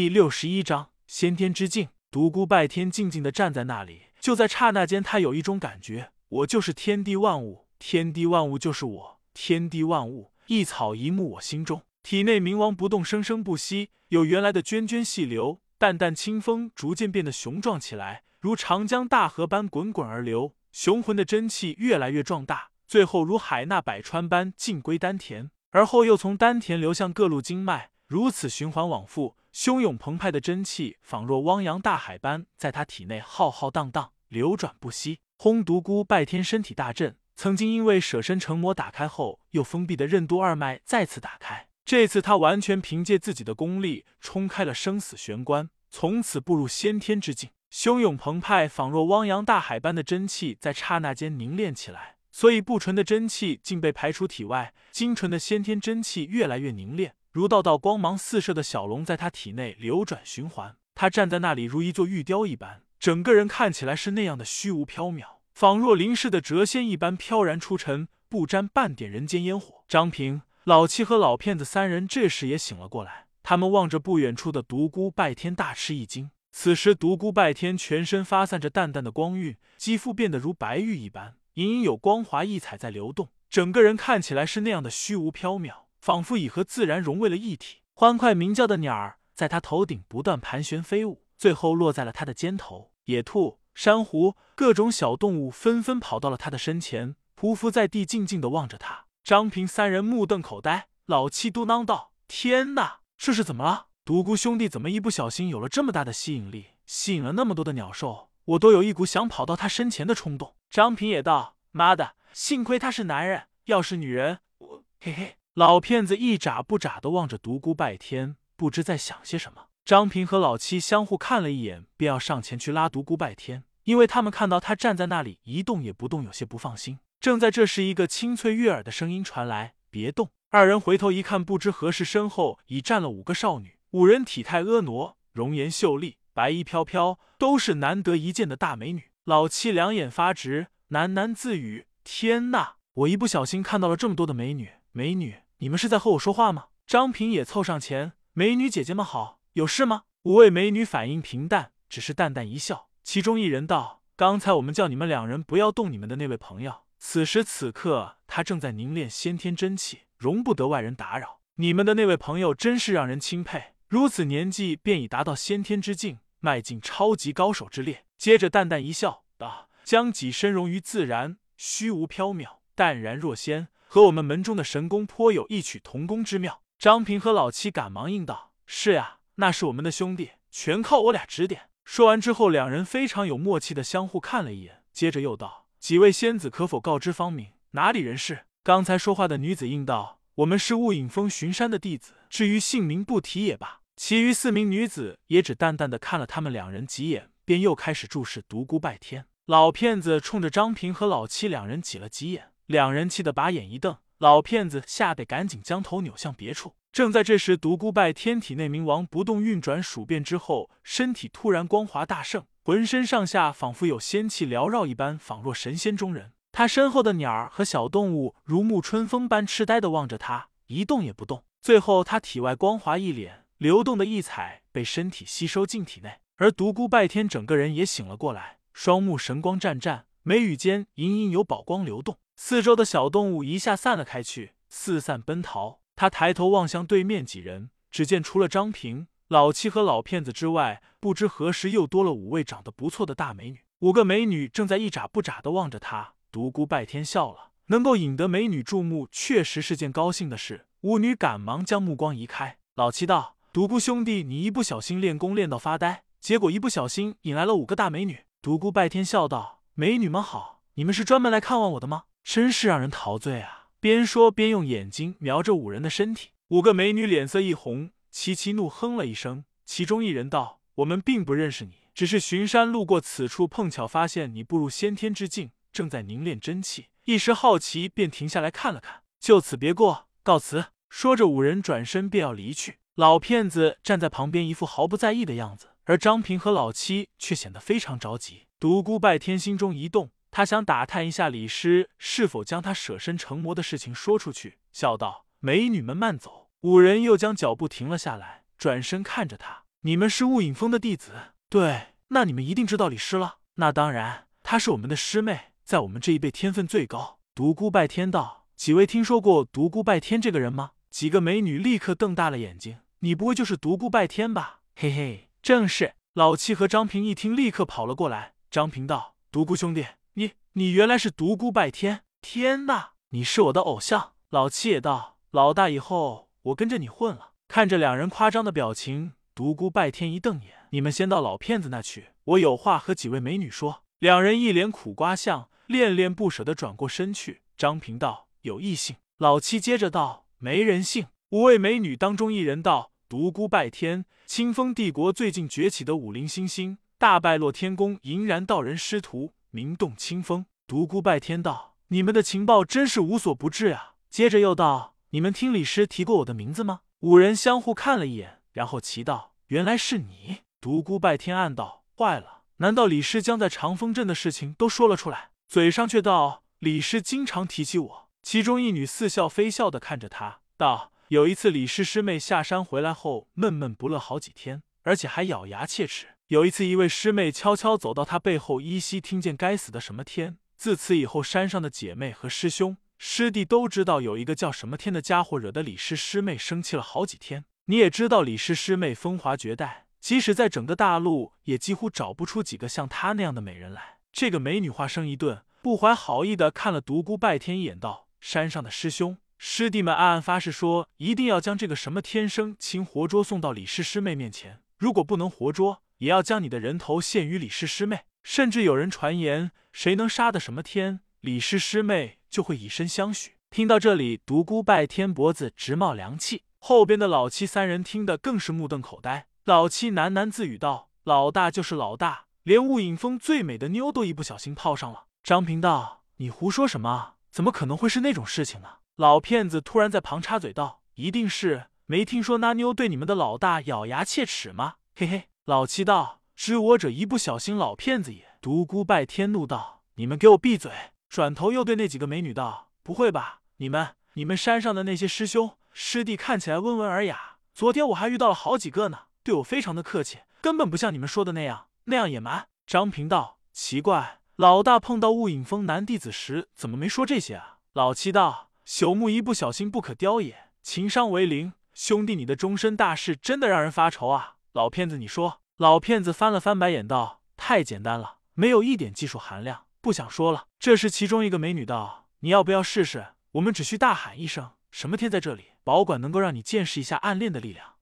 第六十一章先天之境。独孤拜天静静的站在那里，就在刹那间，他有一种感觉：我就是天地万物，天地万物就是我，天地万物一草一木，我心中。体内冥王不动，生生不息，有原来的涓涓细流，淡淡清风，逐渐变得雄壮起来，如长江大河般滚滚而流。雄浑的真气越来越壮大，最后如海纳百川般尽归丹田，而后又从丹田流向各路经脉，如此循环往复。汹涌澎湃的真气，仿若汪洋大海般，在他体内浩浩荡荡流转不息。轰！独孤拜天身体大震，曾经因为舍身成魔打开后又封闭的任督二脉再次打开。这次他完全凭借自己的功力冲开了生死玄关，从此步入先天之境。汹涌澎湃，仿若汪洋大海般的真气在刹那间凝练起来，所以不纯的真气竟被排出体外，精纯的先天真气越来越凝练。如道道光芒四射的小龙在他体内流转循环，他站在那里如一座玉雕一般，整个人看起来是那样的虚无缥缈，仿若临世的谪仙一般飘然出尘，不沾半点人间烟火。张平、老七和老骗子三人这时也醒了过来，他们望着不远处的独孤拜天，大吃一惊。此时，独孤拜天全身发散着淡淡的光晕，肌肤变得如白玉一般，隐隐有光滑异彩在流动，整个人看起来是那样的虚无缥缈。仿佛已和自然融为了一体，欢快鸣叫的鸟儿在他头顶不断盘旋飞舞，最后落在了他的肩头。野兔、珊瑚、各种小动物纷纷跑到了他的身前，匍匐在地，静静的望着他。张平三人目瞪口呆，老七嘟囔道：“天哪，这是怎么了？独孤兄弟怎么一不小心有了这么大的吸引力，吸引了那么多的鸟兽？我都有一股想跑到他身前的冲动。”张平也道：“妈的，幸亏他是男人，要是女人，我嘿嘿。”老骗子一眨不眨的望着独孤拜天，不知在想些什么。张平和老七相互看了一眼，便要上前去拉独孤拜天，因为他们看到他站在那里一动也不动，有些不放心。正在这时，一个清脆悦耳的声音传来：“别动！”二人回头一看，不知何时身后已站了五个少女，五人体态婀娜，容颜秀丽，白衣飘飘，都是难得一见的大美女。老七两眼发直，喃喃自语：“天呐，我一不小心看到了这么多的美女。”美女，你们是在和我说话吗？张平也凑上前，美女姐姐们好，有事吗？五位美女反应平淡，只是淡淡一笑。其中一人道：“刚才我们叫你们两人不要动你们的那位朋友，此时此刻他正在凝练先天真气，容不得外人打扰。你们的那位朋友真是让人钦佩，如此年纪便已达到先天之境，迈进超级高手之列。”接着淡淡一笑道：“将己身融于自然，虚无缥缈，淡然若仙。”和我们门中的神功颇有异曲同工之妙。张平和老七赶忙应道：“是呀，那是我们的兄弟，全靠我俩指点。”说完之后，两人非常有默契的相互看了一眼，接着又道：“几位仙子可否告知方明，哪里人士？”刚才说话的女子应道：“我们是雾隐峰巡山的弟子，至于姓名不提也罢。”其余四名女子也只淡淡的看了他们两人几眼，便又开始注视独孤拜天。老骗子冲着张平和老七两人挤了挤眼。两人气得把眼一瞪，老骗子吓得赶紧将头扭向别处。正在这时，独孤拜天体内冥王不动运转数遍之后，身体突然光华大盛，浑身上下仿佛有仙气缭绕一般，仿若神仙中人。他身后的鸟儿和小动物如沐春风般痴呆的望着他，一动也不动。最后，他体外光华一脸，流动的异彩被身体吸收进体内，而独孤拜天整个人也醒了过来，双目神光湛湛，眉宇间隐隐有宝光流动。四周的小动物一下散了开去，四散奔逃。他抬头望向对面几人，只见除了张平、老七和老骗子之外，不知何时又多了五位长得不错的大美女。五个美女正在一眨不眨的望着他。独孤拜天笑了，能够引得美女注目，确实是件高兴的事。五女赶忙将目光移开。老七道：“独孤兄弟，你一不小心练功练到发呆，结果一不小心引来了五个大美女。”独孤拜天笑道：“美女们好，你们是专门来看望我的吗？”真是让人陶醉啊！边说边用眼睛瞄着五人的身体。五个美女脸色一红，齐齐怒哼了一声。其中一人道：“我们并不认识你，只是巡山路过此处，碰巧发现你步入先天之境，正在凝练真气，一时好奇，便停下来看了看。就此别过，告辞。”说着，五人转身便要离去。老骗子站在旁边，一副毫不在意的样子，而张平和老七却显得非常着急。独孤拜天心中一动。他想打探一下李师是否将他舍身成魔的事情说出去，笑道：“美女们慢走。”五人又将脚步停了下来，转身看着他。你们是雾影峰的弟子？对，那你们一定知道李师了。那当然，她是我们的师妹，在我们这一辈天分最高。独孤拜天道，几位听说过独孤拜天这个人吗？几个美女立刻瞪大了眼睛。你不会就是独孤拜天吧？嘿嘿，正是。老七和张平一听，立刻跑了过来。张平道：“独孤兄弟，你你原来是独孤拜天！天呐，你是我的偶像！”老七也道：“老大，以后我跟着你混了。”看着两人夸张的表情，独孤拜天一瞪眼：“你们先到老骗子那去，我有话和几位美女说。”两人一脸苦瓜相，恋恋不舍的转过身去。张平道：“有异性。”老七接着道：“没人性。”五位美女当中，一人道：“独孤拜天，清风帝国最近崛起的武林新星，大败落天宫银然道人师徒，名动清风。”独孤拜天道：“你们的情报真是无所不至啊！”接着又道：“你们听李师提过我的名字吗？”五人相互看了一眼，然后齐道：“原来是你。”独孤拜天暗道：“坏了，难道李师将在长风镇的事情都说了出来？”嘴上却道：“李师经常提起我。”其中一女似笑非笑的看着他，道：“有一次李师师妹下山回来后，闷闷不乐好几天，而且还咬牙切齿。有一次，一位师妹悄悄走到她背后，依稀听见该死的什么天。自此以后，山上的姐妹和师兄。”师弟都知道有一个叫什么天的家伙惹得李师师妹生气了好几天。你也知道李师师妹风华绝代，即使在整个大陆也几乎找不出几个像她那样的美人来。这个美女话声一顿，不怀好意的看了独孤拜天一眼，道：“山上的师兄师弟们暗暗发誓说，一定要将这个什么天生擒活捉送到李师师妹面前。如果不能活捉，也要将你的人头献于李师师妹。甚至有人传言，谁能杀的什么天，李师师妹。”就会以身相许。听到这里，独孤拜天脖子直冒凉气，后边的老七三人听得更是目瞪口呆。老七喃喃自语道：“老大就是老大，连雾影峰最美的妞都一不小心泡上了。”张平道：“你胡说什么？怎么可能会是那种事情呢？”老骗子突然在旁插嘴道：“一定是没听说那妞对你们的老大咬牙切齿吗？”嘿嘿。老七道：“知我者一不小心，老骗子也。”独孤拜天怒道：“你们给我闭嘴！”转头又对那几个美女道：“不会吧，你们、你们山上的那些师兄师弟看起来温文尔雅，昨天我还遇到了好几个呢，对我非常的客气，根本不像你们说的那样那样野蛮。”张平道：“奇怪，老大碰到雾影峰男弟子时，怎么没说这些啊？”老七道：“朽木一不小心不可雕也，情商为零。兄弟，你的终身大事真的让人发愁啊！”老骗子，你说。老骗子翻了翻白眼道：“太简单了，没有一点技术含量。”不想说了。这时，其中一个美女道：“你要不要试试？我们只需大喊一声‘什么天在这里’，保管能够让你见识一下暗恋的力量。”